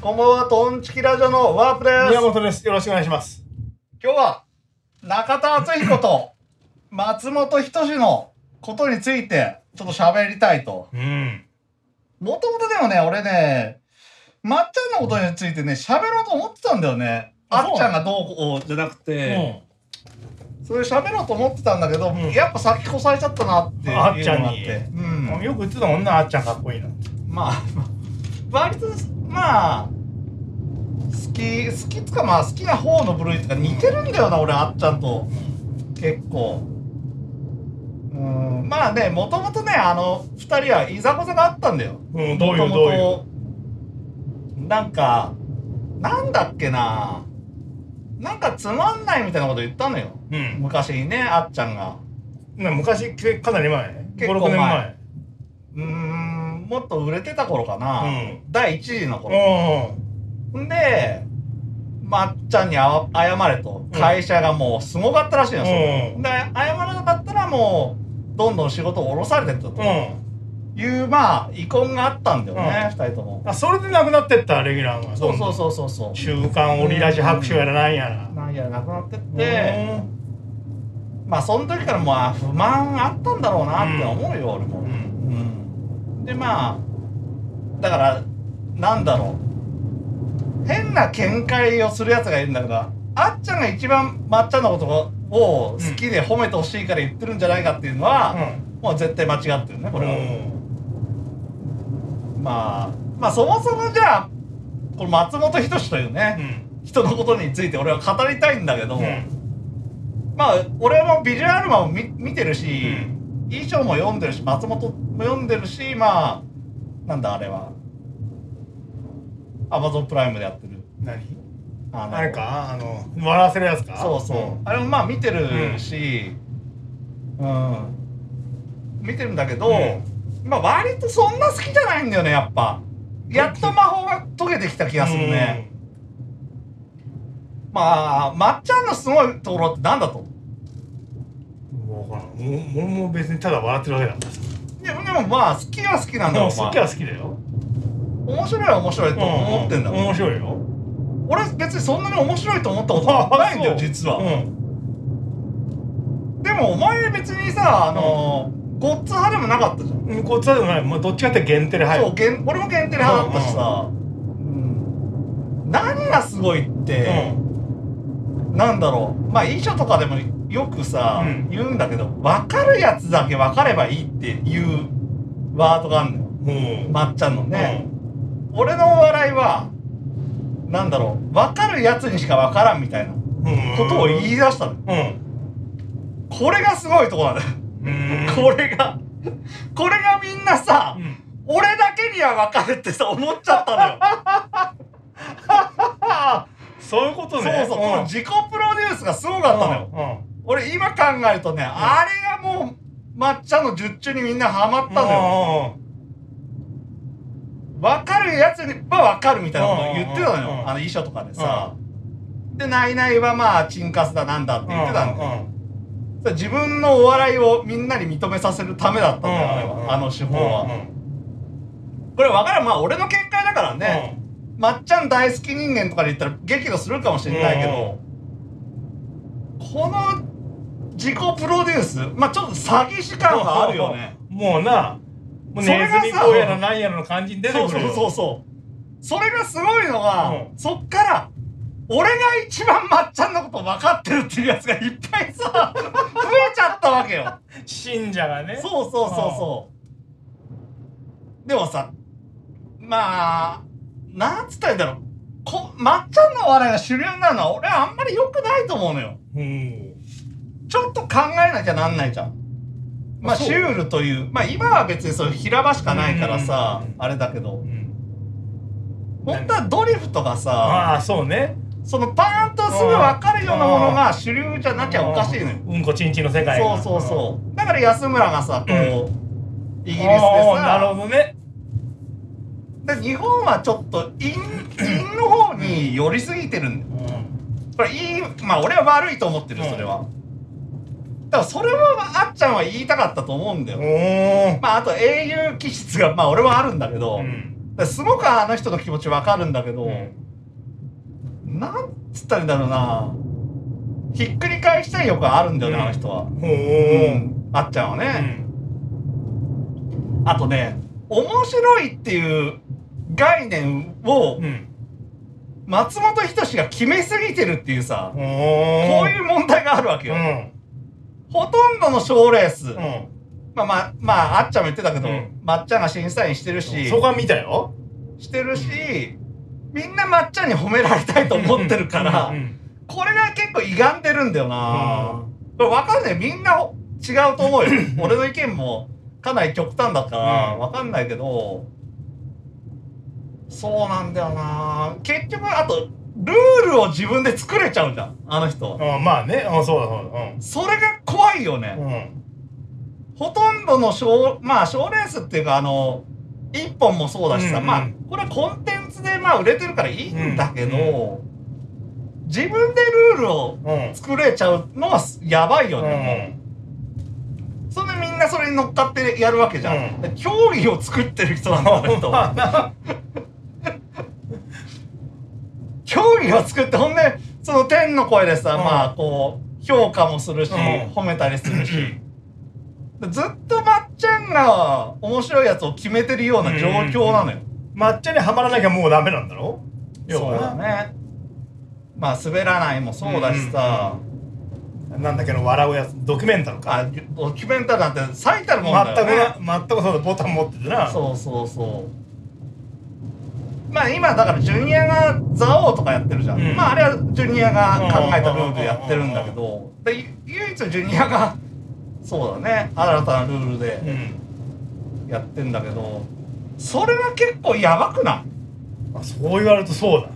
こんばんは、トンチキラジオのワープです。宮本です。よろしくお願いします。今日は、中田敦彦と松本人志のことについて、ちょっと喋りたいと。うん。もともとでもね、俺ね、まっちゃんのことについてね、喋ろうと思ってたんだよね。ああっちゃんがどうこうじゃなくうて、それ喋ろうと思ってたんだけど、うんやっぱ先越されちゃったなっていうのがあっちゃんにあって。うんん。。よく言ってたもんな、あっちゃんかっこいいな。まあ、割と、まあ、好き、好きっつかまあ好きな方の部類とか似てるんだよな、俺、あっちゃんと。結構。うん、まあね、もともとね、あの、二人はいざこざがあったんだよ。うん、どういう、どういう？なんか、なんだっけななんかつまんないみたいなこと言ったのよ。うん。昔にね、あっちゃんが。な昔、けかなり前？5、結構6年前？うーん、もっと売れてた頃かな。うん第一次の頃。うん。んで、まっちゃんにあわ謝れと。会社がもうすごかったらしいのよ、それうんで、謝らなかったらもう、どんどん仕事を下ろされてったとうん。いう、まあ、遺恨があったんだよね、うん二人とも。あ、それで亡くなってった、レギュラーが。そうそうそうそうそう。週刊オリラジ白書やらなんやら。なんや、なくなってっうんて、まあ、その時からまあ、不満あったんだろうなって思うよ、俺も。うんうん。で、まあ、だから、なんだろう。変な見解をするやつがいるんだけど、あっちゃんが一番まっちゃんのことを好きで褒めてほしいから言ってるんじゃないかっていうのは、もう絶対間違ってるね、これは。まあ、まあそもそもじゃあ、この松本人志といううね、ん。人のことについて俺は語りたいんだけど、うん。まあ俺もビジュアルマンを見見てるし、うん衣装も読んでるし松本も読んでるしまあなんだあれはアマゾンプライムでやってる。何？あのあれか？あの、笑わせるやつか？そうそう、あれもまあ見てるしうん、見てるんだけど、まあ割とそんな好きじゃないんだよねやっぱ。やっと魔法が解けてきた気がするね、まあまっちゃんのすごいところってなんだと？思ううん。わからん。もう、もう別にただ笑ってるだけだ。からさ。いやでもまあ好きは好きなんだよ、好きは好きだよ。面白いは面白いと思ってんだもん、面白いよ。俺別にそんなに面白いと思ったことないんだよ実は、うん。でもお前別にさあのゴッツ派でもなかったじゃん、うん、こっちはでもない。まあ、どっちかって限定で入る。そう俺も限定派だったしさ、うん何がすごいって、なんだろう。まあ衣装とかでもよくさ、うん。言うんだけど分かるやつだけ分かればいいっていうワードがあるのよ。うん。うん。まっちゃんのね、俺のお笑いはなんだろう分かるやつにしか分からんみたいなうん。ことを言い出したの、うん。これがすごいとこなんだよ、うん。これがこれがみんなさ、うん。俺だけには分かるってさ思っちゃったのよそういうことね。そうそう、この自己プロデュースがすごかったのよ、よ。俺今考えるとね、あれがもう抹茶の術中にみんなハマったのよ、分かるやつには分かるみたいなこと言ってたのよ、あの衣装とかでさ、でナイナイはまあチンカスだなんだって言ってたんだよ、それ自分のお笑いをみんなに認めさせるためだったんだよ、あれは。あの手法は、これ分からん。まあ俺の見解だからね、まっちゃん大好き人間とかで言ったら激怒するかもしれないけど、この自己プロデュースまあちょっと詐欺師感があるよね。もうな、もうネズミ子やらなんやらの感じに出てくるよ。そうそうそうそう。それがすごいのが、うん。そっから俺が一番まっちゃんのこと分かってるっていうやつがいっぱいさ増えちゃったわけよ。信者がね。そうそうそうそう。でもさまあなんつったらいいんだろう。こまっちゃんのお笑いが主流になるのは俺はあんまり良くないと思うのよ。うん。ちょっと考えなきゃなんないじゃんまあシュールというまあ今は別にそういう平場しかないからさうん。あれだけど。うん。本当はドリフとかさああ、そうね。そのパーンとすぐ分かるようなものが主流じゃなきゃおかしいのよ。うん。こちんちんの世界。が。そうそうそう。だから安村がさこうイギリスでああなるさほどね。で日本はちょっと陰陰の方に寄りすぎてるんだよ。これいいまあ俺は悪いと思ってるうんそれはだからそれはあっちゃんは言いたかったと思うんだよ。まああと英雄気質がまあ俺はあるんだけど、うん。らすごくあの人の気持ちわかるんだけど、なんつったらいいんだろうなひっくり返したい欲があるんだよね、うんあの人は。ほううんあっちゃんはうね。んあとね、面白いっていう概念をうん松本人志が決めすぎてるっていうさ、こういう問題があるわけよ。うんほとんどの賞レース、うん。まあまあ、まあ、あっちゃんも言ってたけど、うん。まっちゃんが審査員してるし、そこは見たよ。してるし、みんなまっちゃんに褒められたいと思ってるから、うんうんこれが結構歪んでるんだよな、これわかんない。みんな違うと思うよ。俺の意見もかなり極端だから、うん。わかんないけど、そうなんだよな。結局、あと、ルールを自分で作れちゃうじゃん、あの人。うんまあね。うんそうだそうだ。それが怖いよね。うん。うんほとんどの賞、まあ賞レースっていうか、あの、一本もそうだしさ、うんうん。まあ、これはコンテンツでまあ売れてるからいいんだけど、自分でルールをうん。作れちゃうのはやばいようね、んもうそれでみんなそれに乗っかってやるわけじゃん。う競技を作ってる人なんあの人まあな競技を作って、ほんで、その天の声でさ、うん。まあ、こう、評価もするし、うん。褒めたりするし、でずっとまっちゃんが面白いやつを決めてるような状況なのよ。抹茶にはまらなきゃもうダメなんだろ？そうだね。まあ、滑らないもそうだしさ、なんだっけの笑うやつドキュメンタルか。あドキュメンタリーなんて最たるもんだ全くよね。な全くそうだボタン持っててな。そうそうそう。まあ今だからジュニアがザオーとかやってるじゃん。うん。まああれはジュニアが考えたルールでやってるんだけど、で唯一ジュニアがそうだね。新たなルールうでん。やってんだけど、それが結構やばくない？あそう言われるとそうだ。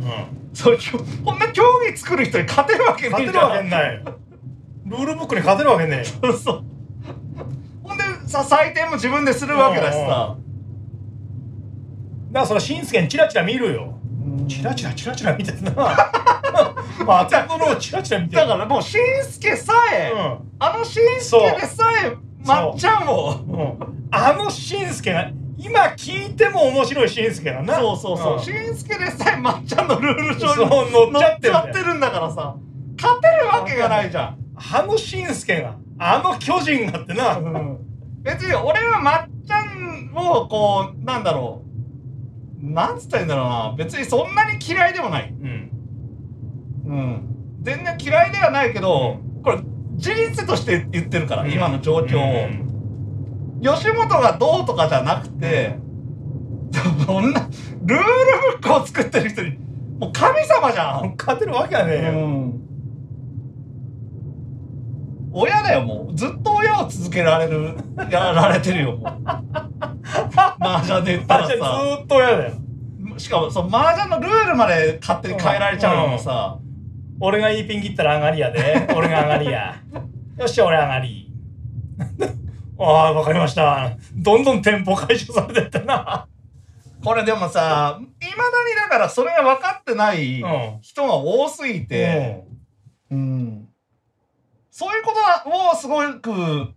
うん。それきょこんな競技作る人に勝てるわけね勝てる。わけない。ルールブックに勝てるわけねえ。よそうそう。ほんでさ採点も自分でするわけだしさ。だからそれしんすけにチラチラ見るよ。チラチラチラチラ見てるな。まのをチラチラ見てる。だからもうしんすけさえ、うん。あのしんすけでさえまっちゃんを。う。ん。あのしんすけが今聞いても面白いしんすけだな。そうそうそう。んしん。すけでさえまっちゃんのルール上に乗っちゃってんだよ。乗っちゃってるんだからさ。勝てるわけがないじゃん。あのしんすけがあの巨人がってな、別に俺はまっちゃんをこう、なんだろう。なんつったらいいんだろうな。別にそんなに嫌いでもない。うんうん。全然嫌いではないけど、これ事実として言ってるから、今の状況を。うん吉本がどうとかじゃなくて、そんな、ルールブックを作ってる人に、もう神様じゃん。勝てるわけはねえよ、うん。親だよ、もう。ずっと親を続けられる、やられてるよ、もう。麻雀で言ったらさ。ずーっと嫌だよ。しかも、その麻雀のルールまで勝手に変えられちゃうのもさ、俺がいいピン切ったら上がりやで。俺が上がりや。よっしゃ俺上がり。ああわかりました。どんどんテンポ解消されてってな。これでもさ、いまだにだからそれが分かってないうん。人が多すぎて、うん。そういうことをすごく、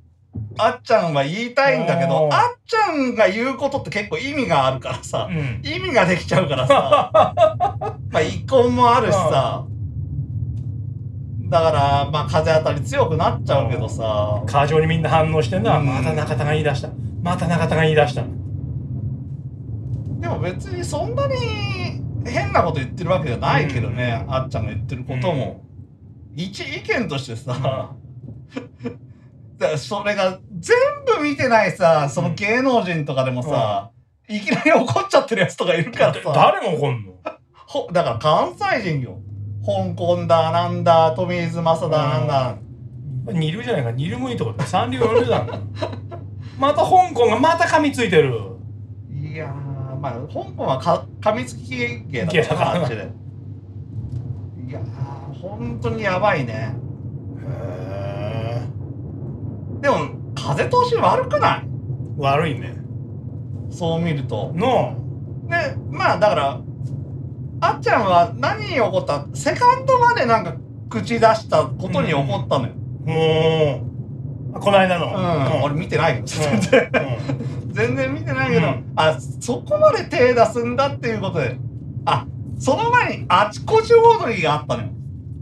あっちゃんは言いたいんだけどう、ん。あっちゃんが言うことって結構意味があるからさ、うん。意味ができちゃうからさ、まあ、遺恨もあるしさ、だから、まあ、風当たり強くなっちゃうけどさ、過剰にみんな反応してんな、うん。また中田が言い出した。また中田が言い出した。でも別にそんなに変なこと言ってるわけじゃないけどね、あっちゃんが言ってることも。一意見としてさ、だそれが全部見てないさ、その芸能人とかでもさ、いきなり怒っちゃってるやつとかいるからさ、誰も怒んの？ほだから関西人よ。香港だ、なんだ、富水正だ、なんだ。二流じゃないか。二流もいいとこだ三流四流だ また香港がまた噛みついてる。いやー、まあ、香港はか噛みつき芸だから。な、あっちで。いやー、本当にやばいね。へでも、風通し悪くない？悪いね。そう見ると？の。で、まあ、だから、あっちゃんは何に怒った？セカンドまでなんか口出したことに怒ったのよ。もうこの間の。うん、俺見てないけど、全然。全然見てないけど、うん。あそこまで手出すんだっていうことで。あその前にあちこちオードリーがあったのよ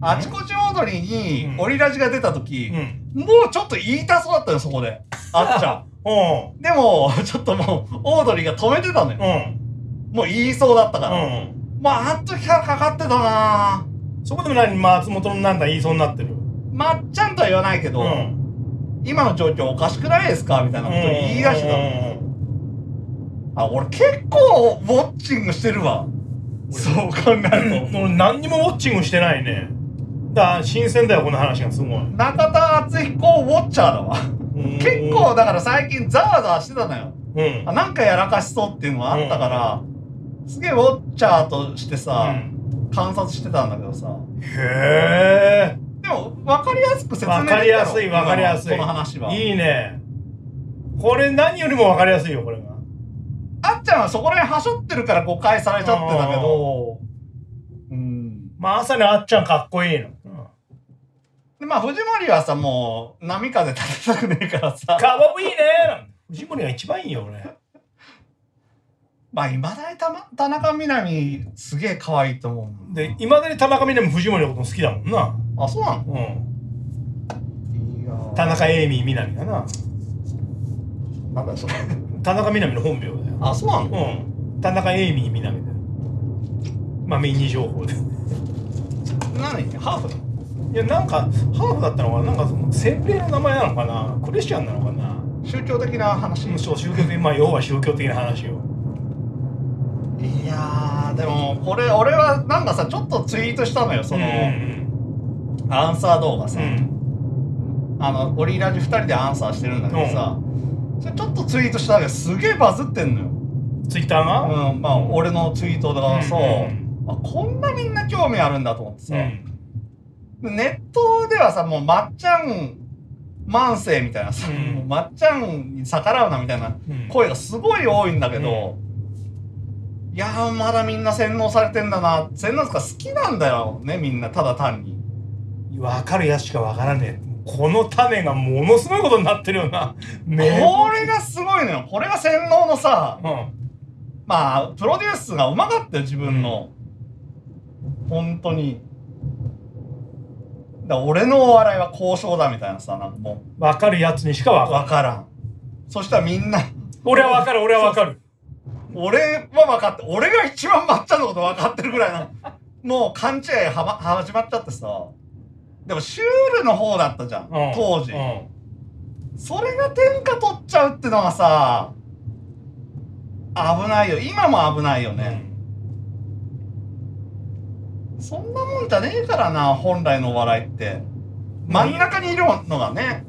あちこちオードリーにうん。オリラジが出た時う、ん。もうちょっと言いたそうだったよそこで。あっちゃん。うでもちょっともうオードリーが止めてたのよ。ん。うん。もう言いそうだったから、うん。まああの時からかかってたな。そこでも何松本のなんだ言いそうになってる。まっちゃんとは言わないけど、うん。今の状況おかしくないですかみたいなこと言い出してたの、うん。あ俺結構ウォッチングしてるわ。そう考えると。俺何にもウォッチングしてないね。だ新鮮だよこの話がすごい。中田敦彦ウォッチャーだわ結構だから最近ザワザワしてたのようん。あなんかやらかしそうっていうのがあったから、すげえウォッチャーとしてさ、うん観察してたんだけどさへえ。でも分かりやすく説明わできたかりやすいわかりやすい。この話はいいね。これ何よりもわかりやすいよこれが。あっちゃんはそこら辺はしょってるから誤解されちゃってたけどうんまあ朝にあっちゃんかっこいいの。でまあ藤森はさもう波風立てたくねえからさかわいいねなんて藤森が一番いいよ俺。まあいまだにた、ま、田中みな実すげえ可愛いと思うで、いまだに田中みな実も藤森のこと好きだもんな。あそうなの？うん。いや田中エイミーみな実がな。なんだそれ 田中みな実の本名だよ。あそうなの？うん。田中エイミーみな実だよ。まあ、ミニ情報で。何？ハーフなの？いや、なんか、ハーフだったのかな？なんか、その、洗礼の名前なのかな？クリスチャンなのかな？宗教的な話？そう、宗教的、まあ、要は宗教的な話よ。いやーでもこれ俺はなんかさちょっとツイートしたのよその、アンサー動画さ、うん。うん。あのオリラジ2人でアンサーしてるんだけどさ、それちょっとツイートしただけですげえバズってんのよ。ツイッターが？うんまあ俺のツイートがさ、うん。あこんなみんな興味あるんだと思ってさ、うん。でネットではさもうまっちゃん慢性みたいなさ、まっちゃんに逆らうなみたいなうん。声がすごい多いんだけど、いやーまだみんな洗脳されてんだな洗脳とか好きなんだよねみんなただ単に。分かるやつしか分からねえ。この種がものすごいことになってるよな。ねこれがすごいのよ。これが洗脳のさうん。まあプロデュースがうまかったよ自分の、本当にだ俺のお笑いは交渉だみたいなさなんかも分かるやつにしかう分かからん。そしたらみんな俺は分かる、俺は分かる。俺は分かって俺が一番まっちゃんのこと分かってるぐらいなもう勘違いはま始まっちゃってさ。でもシュールの方だったじゃん、うん。当時、うん。それが天下取っちゃうってのがさ危ないよ。今も危ないよね、そんなもんじゃねえからな本来のお笑いって真ん中にいるのがね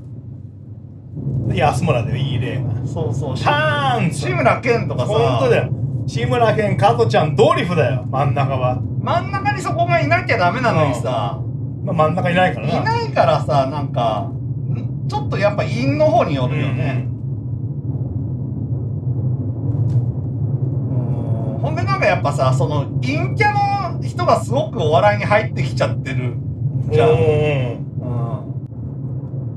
うん。安村でいい例が。そうそうしパーン志村けんとかさ本当だよ。志村けん、加トちゃん、ドリフだよ、真ん中は。真ん中にそこがいなきゃダメなのにさ、まあ、真ん中いないからな。いないからさなんかん？ちょっとやっぱ陰の方によるよね、うんやっぱさその陰キャの人がすごくお笑いに入ってきちゃってるうん。じゃん、うん。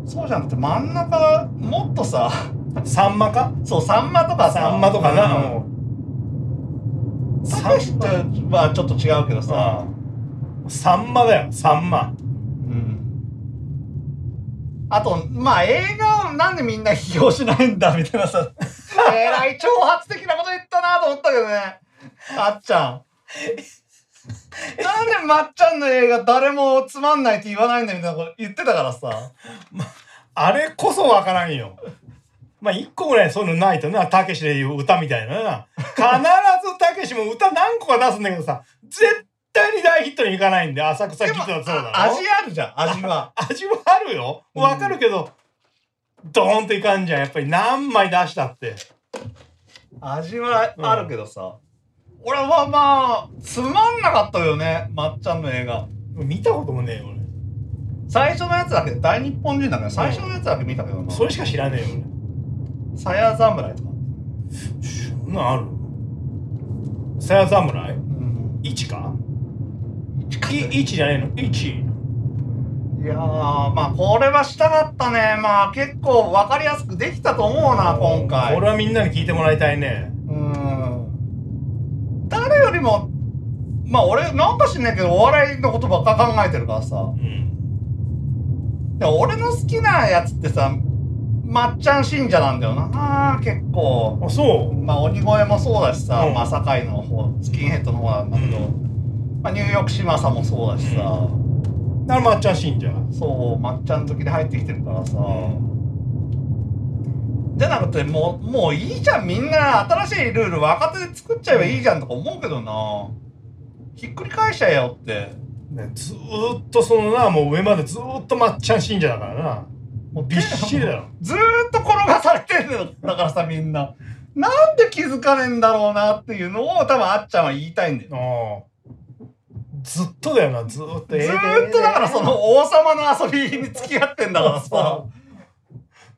うん、そうじゃなくて真ん中もっとささんまか？そうさんまとかささんまとかな。うん。もうたけしとはちょっと違うけどさ、さんまだよ、さんま。うん。あとまあ映画をなんでみんな批評しないんだみたいなさ。えらい挑発的なこと言ったなと思ったけどねあっちゃんなんでまっちゃんの映画誰もつまんないって言わないんだみたいなこと言ってたからさあれこそわからんよ。まあ、一個ぐらいそういうのないとな、たけしでいう歌みたいなな。必ずたけしも歌何個か出すんだけどさ、絶対に大ヒットにいかないんで、浅草キッドだってそうだろ。あ味あるじゃん味は味はあるよ。わかるけど、ドーンといかんじゃん。やっぱり何枚出したって。味はあるけどさ、俺はまあつまんなかったよねまっちゃんの映画。見たこともねえよ、最初のやつだけ大日本人だから最初のやつだけ見たけどな。俺。それしか知らねえよ、さや侍とか。俺。そんなんある？さや侍？うん。一か？いい一じゃねえの？一。いいやーまあこれはしたかったね。まあ結構分かりやすくできたと思うな今回。これはみんなに聞いてもらいたいね。もまあ俺なんか知んないけどお笑いのことばっか考えてるからさ。うん。でも俺の好きなやつってさまっちゃん信者なんだよな。結構。あ、そう？まあ鬼越もそうだしさ、うん。まあ堺の方スキンヘッドの方なんだけど、うまあ、ニューヨーク嶋佐もそうだしさ、だからまっちゃん信者？そうまっちゃん時で入ってきてるからさ、じゃなくてもうもういいじゃんみんな新しいルール若手で作っちゃえばいいじゃんとか思うけどなひっくり返しちゃえよってね、ずーっとそのな、もう上までずーっとまっちゃん信者だからな。もうびっしりだろ。ずーっと転がされてんのよだからさみんななんで気づかねえんだろうなっていうのを多分あっちゃんは言いたいんだよ。ずっとだよな、ずーっと。ずーっとだからその王様の遊びに付き合ってんだからさ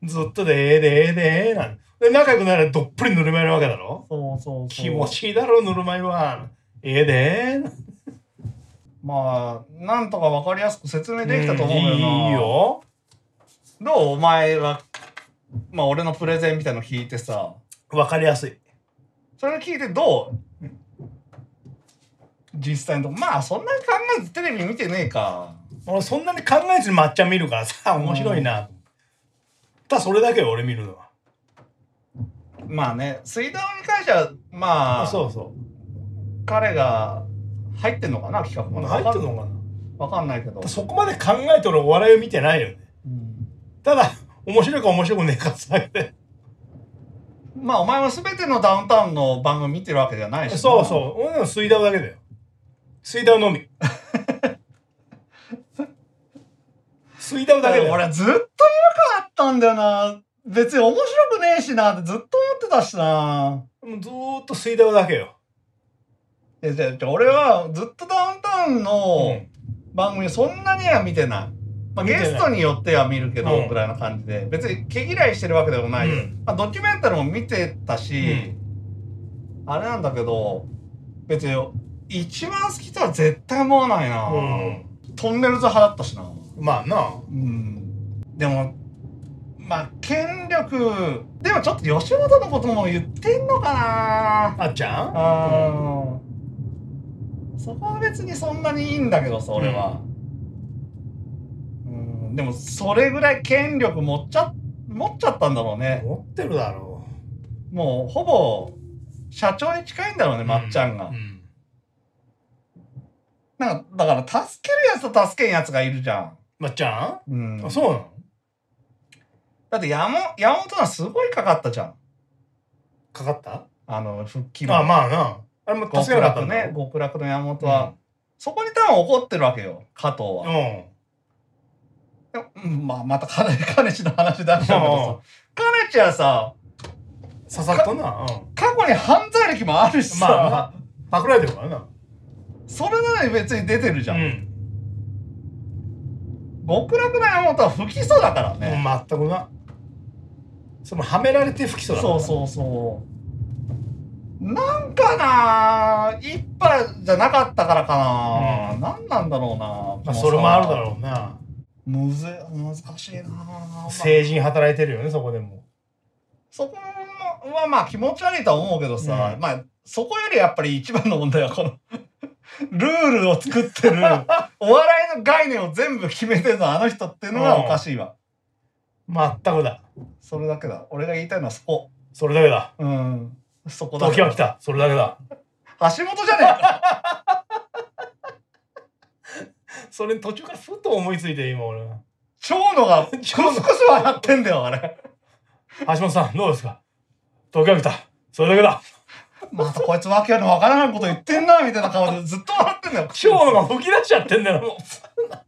ずっとでええでええでええなん。で仲良くなればどっぷりぬるま湯なわけだろ？そうそう気持ちいいだろぬるま湯は。ええでええまあなんとか分かりやすく説明できたと思うよな、いいよ。どう？お前はまあ俺のプレゼンみたいの聞いてさ。わかりやすい。それ聞いてどう？実際のまあそんなに考えずテレビ見てねえか。俺そんなに考えずにまっちゃん見るからさ面白いな、ただそれだけよ俺見るのは。まあね水道に関してはまあそうそ彼が入ってんのかな企画も。う入ってるのかわかんないけど。なそこまで考えて俺お笑いを見てないよね。うん。ただ面白いか面白くねえかさえまあお前は全てのダウンタウンの番組見てるわけじゃないしな。そうそう。俺の水ダウだけだよ。水ダウのみ 水ダウだけだよ俺ずっと違和感あったんだよな。別に面白くねえしなってずっと思ってたしな。もうずーっと水ダウだけよ。いやじゃあ俺はずっとダウンタウンうのん。番組そんなには見てない、まあ、ゲストによっては見るけど、うん。ぐらいな感じで。別に毛嫌いしてるわけでもない。よ、うん。まあ、ドキュメンタリーも見てたし、あれなんだけど別に一番好きとは絶対思わないな、うん。トンネルズ派だったしなまあな。うん。でもまあ権力。でもちょっと吉本のことも言ってんのかな。あっちゃん？あー。そこは別にそんなにいいんだけどさ俺は、うん、でもそれぐらい権力持っちゃ持っちゃったんだろうね。持ってるだろもうほぼ社長に近いんだろうねうまっちゃんが、うん。なんかだから助けるやつと助けんやつがいるじゃまっちゃん、うん。んあそうなの？だって山山本はすごいかかったじゃん。かかった？あの復帰まあまあな。あれも極助けなかったね極楽の山本は、そこに多分怒ってるわけよ加藤は、うん。まあまた金 金地の話出しちゃうけどさ金地はさささっとな、うん、過去に犯罪歴もあるしさ、まあまあ。パクられてるからな。それなのに別に出てるじゃん、うん極楽の山本は不起訴だからもね、う全くな。そのはめられて不起訴だから。そうそうそう。なんかな一派じゃなかったからかな、うん。なんなんだろうな、まあそれもあるだろうな。むず難しいな、まあ成人働いてるよねそこでも。そこはまあ気持ち悪いとは思うけどさ、うん。まあそこよりやっぱり一番の問題はこのルールを作ってる お笑いの概念を全部決めてるのはあの人っていうのがおかしいわ。全くだそれだけだ。俺が言いたいのはそこ。それだけだうん。そこだ時は来たそれだけだ橋本じゃねえか。それ途中からふと思いついて今俺は蝶野が クスクス笑ってんだよ、あれ。橋本さんどうですか？時は来たそれだけだ またこいつわけのわからないこと言ってんな、みたいな顔でずっと笑ってんだよ。今日のが吹き出しちゃってんだよもう